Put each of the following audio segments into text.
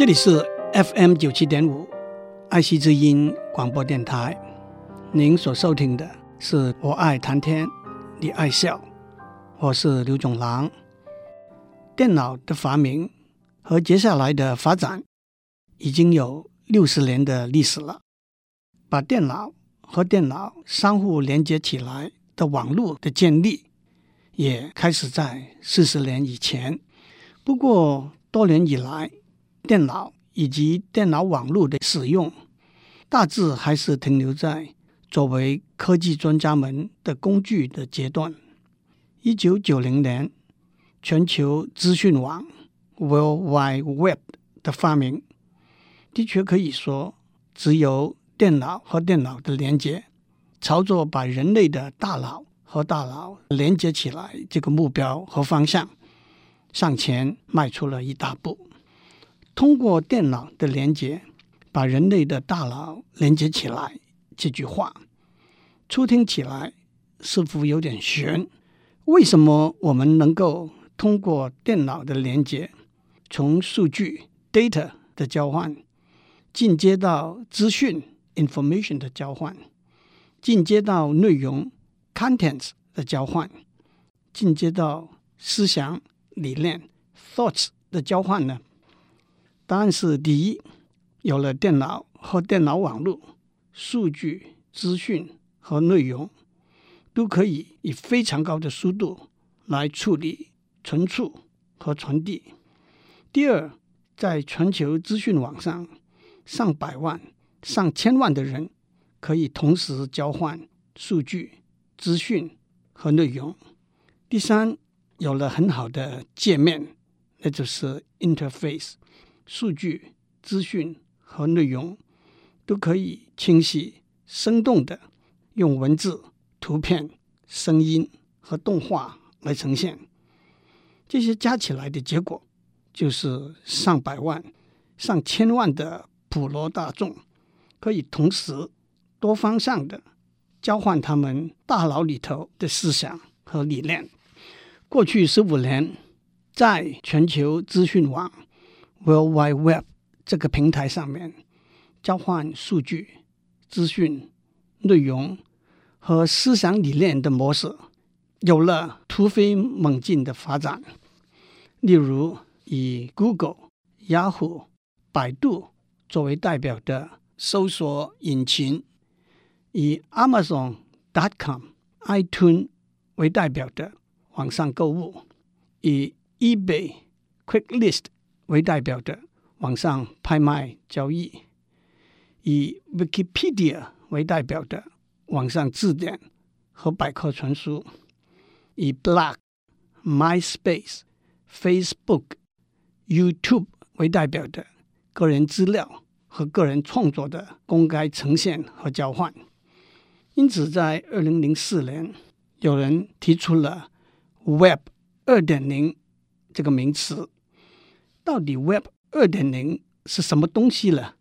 这里是 FM 九七点五爱惜之音广播电台，您所收听的是我爱谈天，你爱笑，我是刘总郎。电脑的发明和接下来的发展已经有六十年的历史了，把电脑和电脑相互连接起来的网络的建立，也开始在四十年以前。不过多年以来，电脑以及电脑网络的使用，大致还是停留在作为科技专家们的工具的阶段。一九九零年，全球资讯网 （World Wide Web） 的发明，的确可以说，只有电脑和电脑的连接，朝着把人类的大脑和大脑连接起来这个目标和方向，向前迈出了一大步。通过电脑的连接，把人类的大脑连接起来，这句话初听起来似乎有点悬。为什么我们能够通过电脑的连接，从数据 （data） 的交换，进阶到资讯 （information） 的交换，进阶到内容 （contents） 的交换，进阶到思想？理念 （thoughts） 的交换呢？答案是：第一，有了电脑和电脑网络，数据、资讯和内容都可以以非常高的速度来处理、存储和传递。第二，在全球资讯网上，上百万、上千万的人可以同时交换数据、资讯和内容。第三，有了很好的界面，那就是 interface，数据、资讯和内容都可以清晰、生动的用文字、图片、声音和动画来呈现。这些加起来的结果，就是上百万、上千万的普罗大众可以同时多方向的交换他们大脑里头的思想和理念。过去十五年，在全球资讯网 （World Wide Web） 这个平台上面，交换数据、资讯、内容和思想理念的模式有了突飞猛进的发展。例如，以 Google、Yahoo、百度作为代表的搜索引擎，以 Amazon.com、iTunes 为代表的。网上购物，以 eBay、QuickList 为代表的网上拍卖交易；以 Wikipedia 为代表的网上字典和百科全书；以 Blog、MySpace、Facebook、YouTube 为代表的个人资料和个人创作的公开呈现和交换。因此，在二零零四年，有人提出了。Web 二点零这个名词，到底 Web 二点零是什么东西了？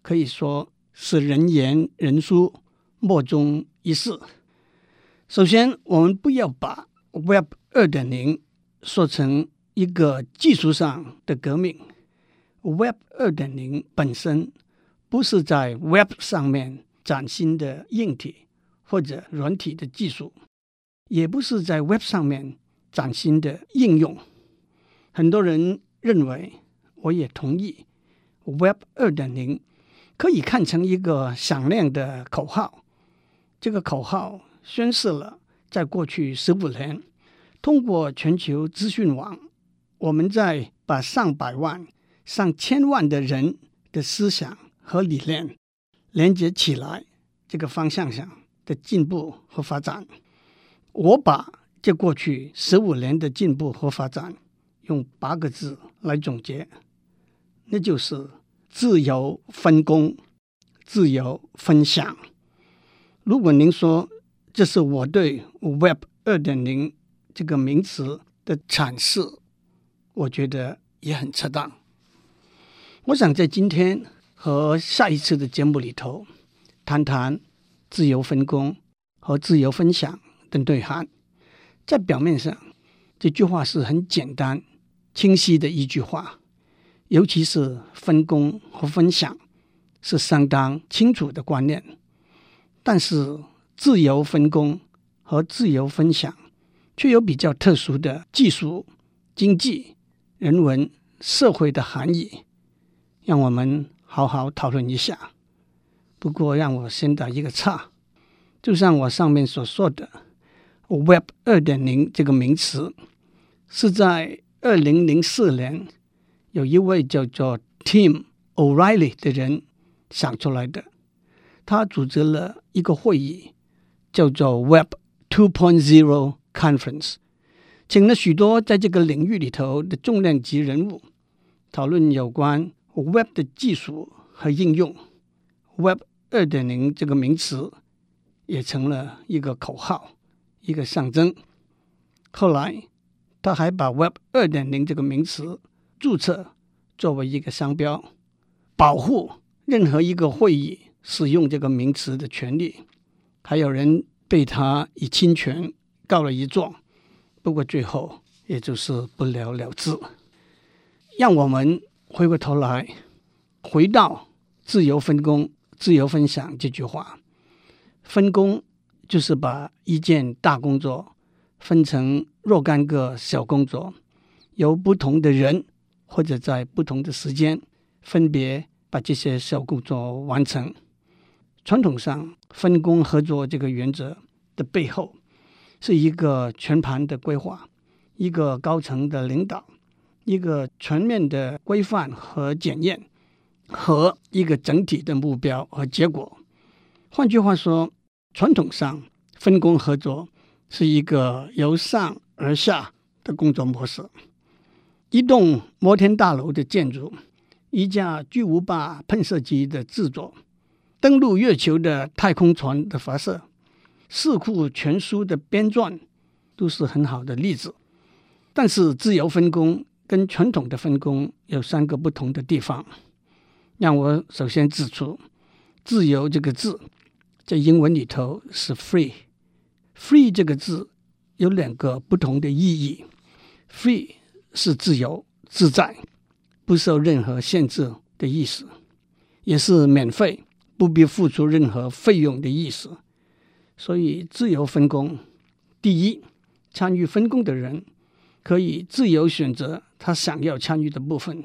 可以说是人言人殊，莫衷一是。首先，我们不要把 Web 二点零说成一个技术上的革命。Web 二点零本身不是在 Web 上面崭新的硬体或者软体的技术。也不是在 Web 上面崭新的应用。很多人认为，我也同意，Web 二点零可以看成一个响亮的口号。这个口号宣示了，在过去十五年，通过全球资讯网，我们在把上百万、上千万的人的思想和理念连接起来这个方向上的进步和发展。我把这过去十五年的进步和发展用八个字来总结，那就是自由分工、自由分享。如果您说这是我对 Web 二点零这个名词的阐释，我觉得也很恰当。我想在今天和下一次的节目里头，谈谈自由分工和自由分享。的内涵，在表面上，这句话是很简单、清晰的一句话，尤其是分工和分享，是相当清楚的观念。但是自由分工和自由分享，却有比较特殊的技术、经济、人文、社会的含义，让我们好好讨论一下。不过，让我先打一个岔，就像我上面所说的，“Web 二点零”这个名词是在二零零四年有一位叫做 Tim O'Reilly 的人想出来的。他组织了一个会议，叫做 “Web 2.0 Conference”，请了许多在这个领域里头的重量级人物，讨论有关 Web 的技术和应用。Web 二点零这个名词也成了一个口号，一个象征。后来，他还把 Web 二点零这个名词注册作为一个商标，保护任何一个会议使用这个名词的权利。还有人被他以侵权告了一状，不过最后也就是不了了之。让我们回过头来，回到自由分工。自由分享这句话，分工就是把一件大工作分成若干个小工作，由不同的人或者在不同的时间，分别把这些小工作完成。传统上，分工合作这个原则的背后，是一个全盘的规划，一个高层的领导，一个全面的规范和检验。和一个整体的目标和结果。换句话说，传统上分工合作是一个由上而下的工作模式。一栋摩天大楼的建筑，一架巨无霸喷射机的制作，登陆月球的太空船的发射，四库全书的编撰，都是很好的例子。但是，自由分工跟传统的分工有三个不同的地方。让我首先指出，“自由”这个字在英文里头是 “free”。“Free” 这个字有两个不同的意义：“free” 是自由自在、不受任何限制的意思，也是免费、不必付出任何费用的意思。所以，自由分工，第一，参与分工的人可以自由选择他想要参与的部分。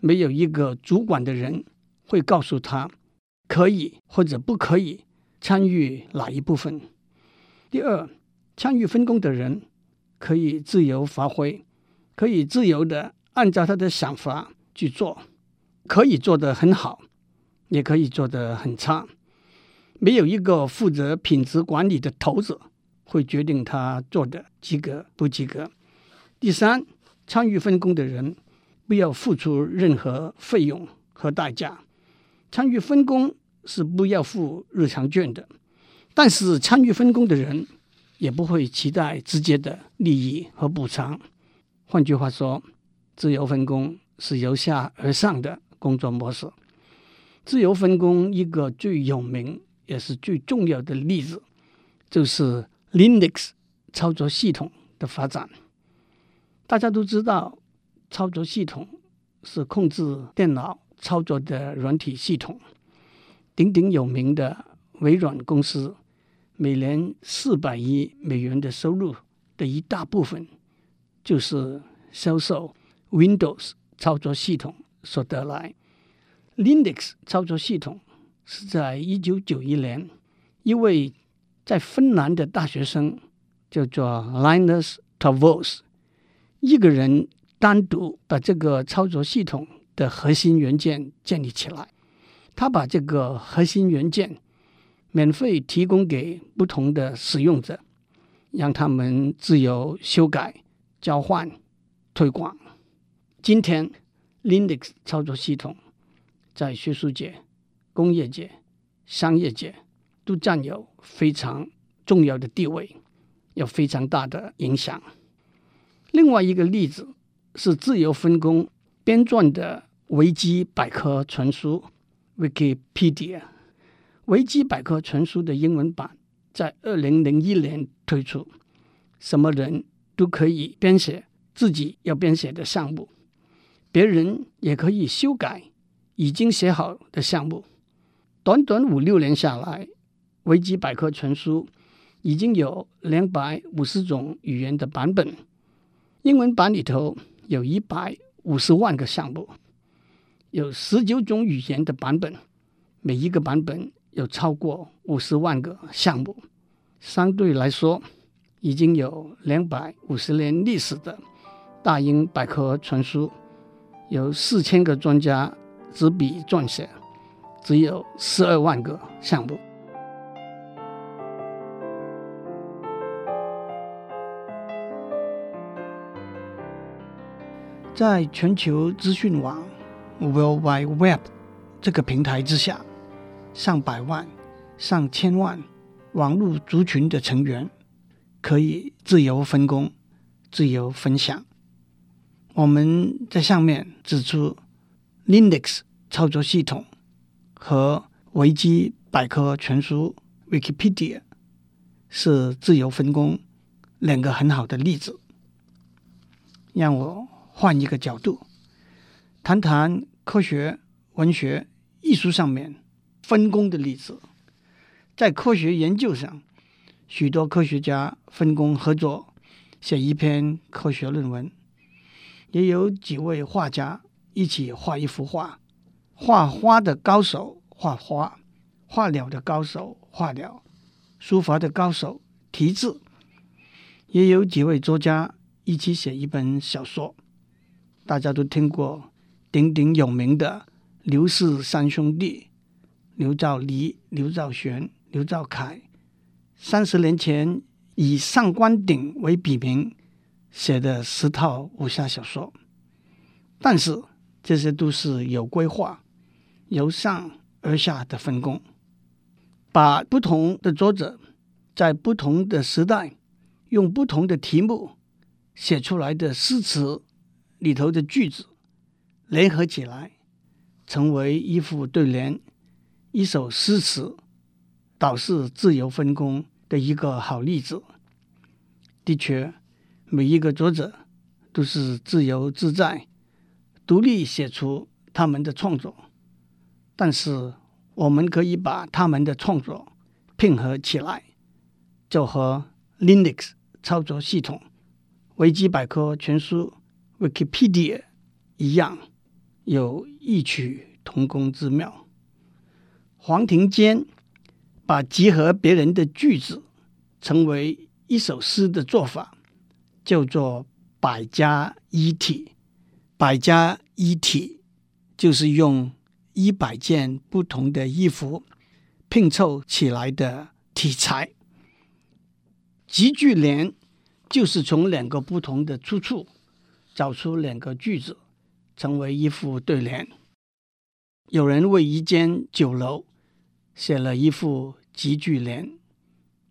没有一个主管的人会告诉他可以或者不可以参与哪一部分。第二，参与分工的人可以自由发挥，可以自由的按照他的想法去做，可以做得很好，也可以做得很差。没有一个负责品质管理的头子会决定他做的及格不及格。第三，参与分工的人。不要付出任何费用和代价。参与分工是不要付入场券的，但是参与分工的人也不会期待直接的利益和补偿。换句话说，自由分工是由下而上的工作模式。自由分工一个最有名也是最重要的例子，就是 Linux 操作系统的发展。大家都知道。操作系统是控制电脑操作的软体系统。鼎鼎有名的微软公司，每年四百亿美元的收入的一大部分，就是销售 Windows 操作系统所得来。Linux 操作系统是在一九九一年，一位在芬兰的大学生叫做 Linus Torvalds 一个人。单独把这个操作系统的核心元件建立起来，他把这个核心元件免费提供给不同的使用者，让他们自由修改、交换、推广。今天，Linux 操作系统在学术界、工业界、商业界都占有非常重要的地位，有非常大的影响。另外一个例子。是自由分工编撰的维基百科全书 （Wikipedia）。维基百科全书的英文版在二零零一年推出，什么人都可以编写自己要编写的项目。别人也可以修改已经写好的项目。短短五六年下来，维基百科全书已经有两百五十种语言的版本，英文版里头有一百五十万个项目，有十九种语言的版本，每一个版本有超过五十万个项目。相对来说，已经有两百五十年历史的大英百科全书，有四千个专家执笔撰写，只有十二万个项目。在全球资讯网 （World Wide Web） 这个平台之下，上百万、上千万网络族群的成员。可以自由分工、自由分享。我们在上面指出，Linux 操作系统和维基百科全书 （Wikipedia） 是自由分工两个很好的例子。让我换一个角度，谈谈科学、文学、艺术上面分工的例子。在科学研究上，许多科学家分工合作写一篇科学论文，也有几位画家一起画一幅画。画花的高手画花，画鸟的高手画鸟，书法的高手题字。也有几位作家一起写一本小说。大家都听过鼎鼎有名的刘氏三兄弟：刘兆黎、刘兆玄、刘兆凯。三十年前，以上官鼎为笔名写的十套武侠小说，但是这些都是有规划、由上而下的分工，把不同的作者在不同的时代用不同的题目写出来的诗词里头的句子联合起来，成为一副对联、一首诗词，导致自由分工。的一个好例子。的确，每一个作者都是自由自在、独立写出他们的创作，但是我们可以把他们的创作拼合起来，就和 Linux 操作系统、维基百科全书 Wikipedia 一样，有异曲同工之妙。黄庭坚。把集合别人的句子成为一首诗的做法，叫做“百家一体”。百家一体就是用一百件不同的衣服拼凑起来的题材。集句联就是从两个不同的出处找出两个句子，成为一副对联。有人为一间酒楼。写了一副集句联：“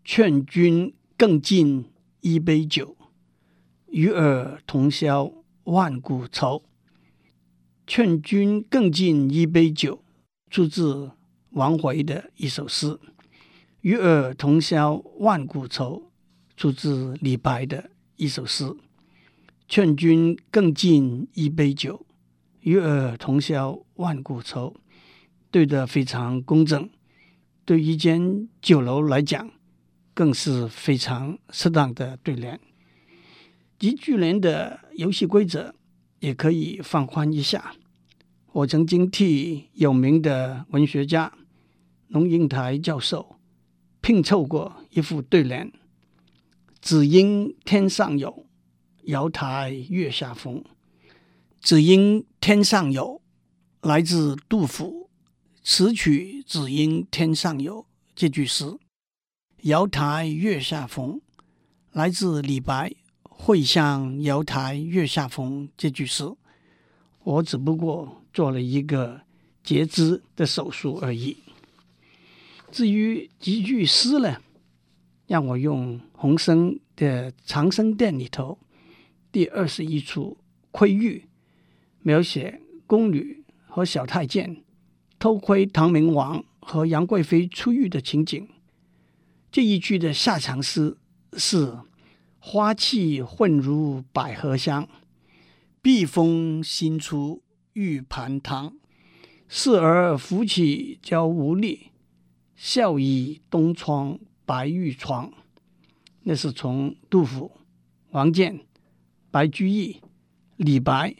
劝君更尽一杯酒，与尔同销万古愁。”“劝君更尽一杯酒”出自王维的一首诗，“与尔同销万古愁”出自李白的一首诗。“劝君更尽一杯酒，与尔同销万古愁”对得非常公正。对一间酒楼来讲，更是非常适当的对联。集句联的游戏规则也可以放宽一下。我曾经替有名的文学家龙应台教授拼凑过一副对联：“只因天上有，瑶台月下逢。”只因天上有，来自杜甫。此曲只应天上有这句诗，瑶台月下逢，来自李白。会向瑶台月下逢这句诗，我只不过做了一个截肢的手术而已。至于几句诗呢，让我用洪升的《长生殿》里头第二十一出《窥玉》，描写宫女和小太监。偷窥唐明王和杨贵妃出浴的情景，这一句的下场诗是“花气混如百合香，碧风新出玉盘汤，侍儿扶起娇无力，笑倚东窗白玉床。那是从杜甫、王建、白居易、李白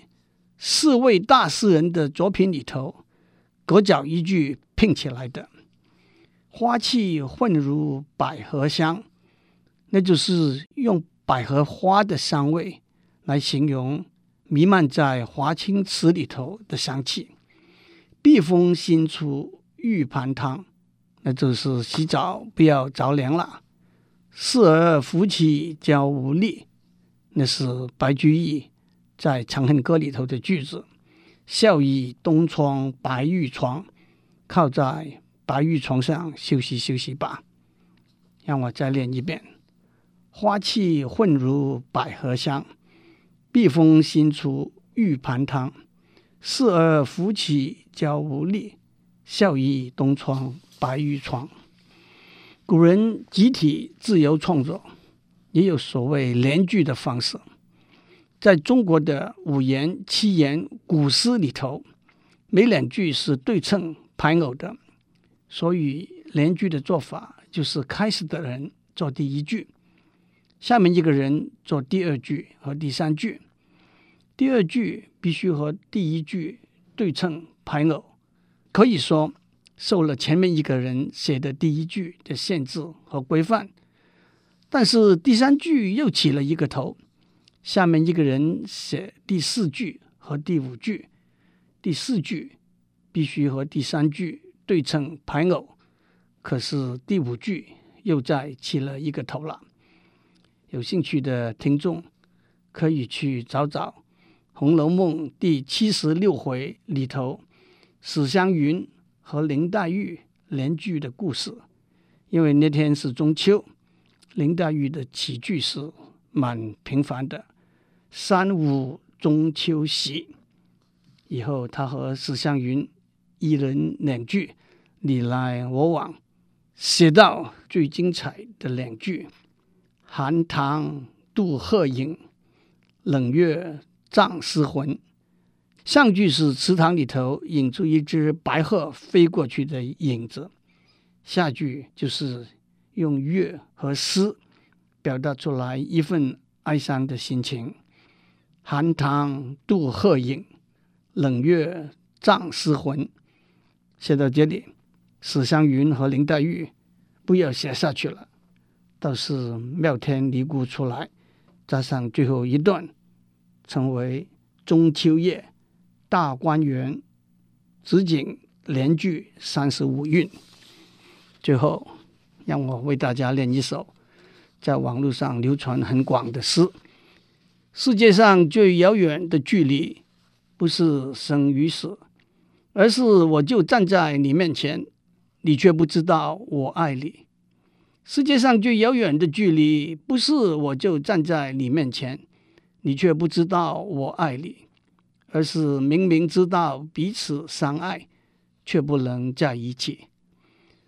四位大诗人的作品里头，各角一句拼起来的。花气混如百合香，那就是用百合花的香味来形容弥漫在华清池里头的香气。避风新出玉盘汤，那就是洗澡不要着凉了。侍儿扶起娇无力，那是白居易在《长恨歌》里头的句子。笑倚东窗白玉床，靠在。白玉床上休息休息吧，让我再念一遍：花气混如百合香，避风新出玉盘汤。侍儿扶起娇无力，笑倚东窗白玉床。古人集体自由创作，也有所谓联句的方式。在中国的五言、七言古诗里头，每两句是对称排偶的。所以连句的做法就是开始的人做第一句，下面一个人做第二句和第三句。第二句必须和第一句对称排偶，可以说受了前面一个人写的第一句的限制和规范。但是第三句又起了一个头，下面一个人写第四句和第五句，第四句必须和第三句。对称排偶，可是第五句又再起了一个头了。有兴趣的听众可以去找找《红楼梦》第七十六回里头史湘云和林黛玉联句的故事。因为那天是中秋，林黛玉的起句是蛮平凡的：“三五中秋喜。”以后他和史湘云一人两句。你来我往，写到最精彩的两句：“寒塘渡鹤影，冷月葬诗魂。”上句是池塘里头引出一只白鹤飞过去的影子，下句就是用月和诗表达出来一份哀伤的心情。寒塘渡鹤影，冷月葬诗魂。写到这里。史湘云和林黛玉不要写下去了，倒是妙天尼姑出来，加上最后一段，成为中秋夜大观园紫景联句三十五韵。最后，让我为大家念一首在网络上流传很广的诗：世界上最遥远的距离，不是生与死，而是我就站在你面前。你却不知道我爱你。世界上最遥远的距离，不是我就站在你面前，你却不知道我爱你，而是明明知道彼此相爱，却不能在一起。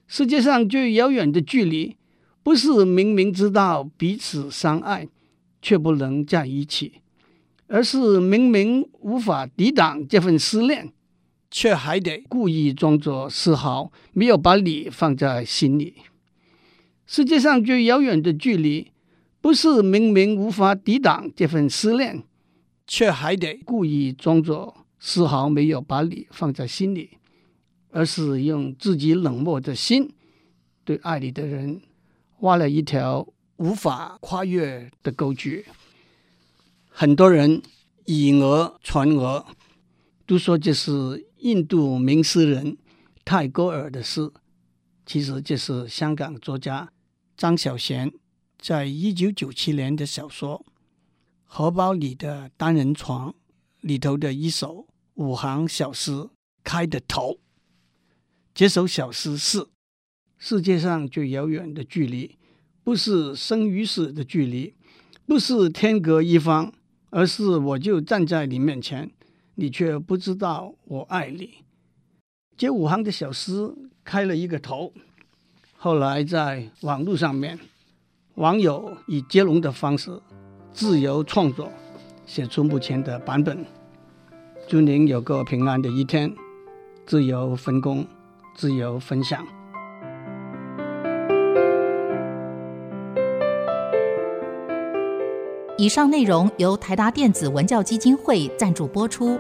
世界上最遥远的距离，不是明明知道彼此相爱，却不能在一起，而是明明无法抵挡这份思念。却还得故意装作丝毫没有把你放在心里。世界上最遥远的距离，不是明明无法抵挡这份思念，却还得故意装作丝毫没有把你放在心里，而是用自己冷漠的心，对爱你的人挖了一条无法跨越的沟渠。很多人以讹传讹，都说这是。印度名诗人泰戈尔的诗，其实就是香港作家张小娴在一九九七年的小说《荷包里的单人床》里头的一首五行小诗开的头。这首小诗是：世界上最遥远的距离，不是生与死的距离，不是天隔一方，而是我就站在你面前。你却不知道我爱你。这五行的小诗开了一个头，后来在网络上面，网友以接龙的方式自由创作，写出目前的版本。祝您有个平安的一天，自由分工，自由分享。以上内容由台达电子文教基金会赞助播出。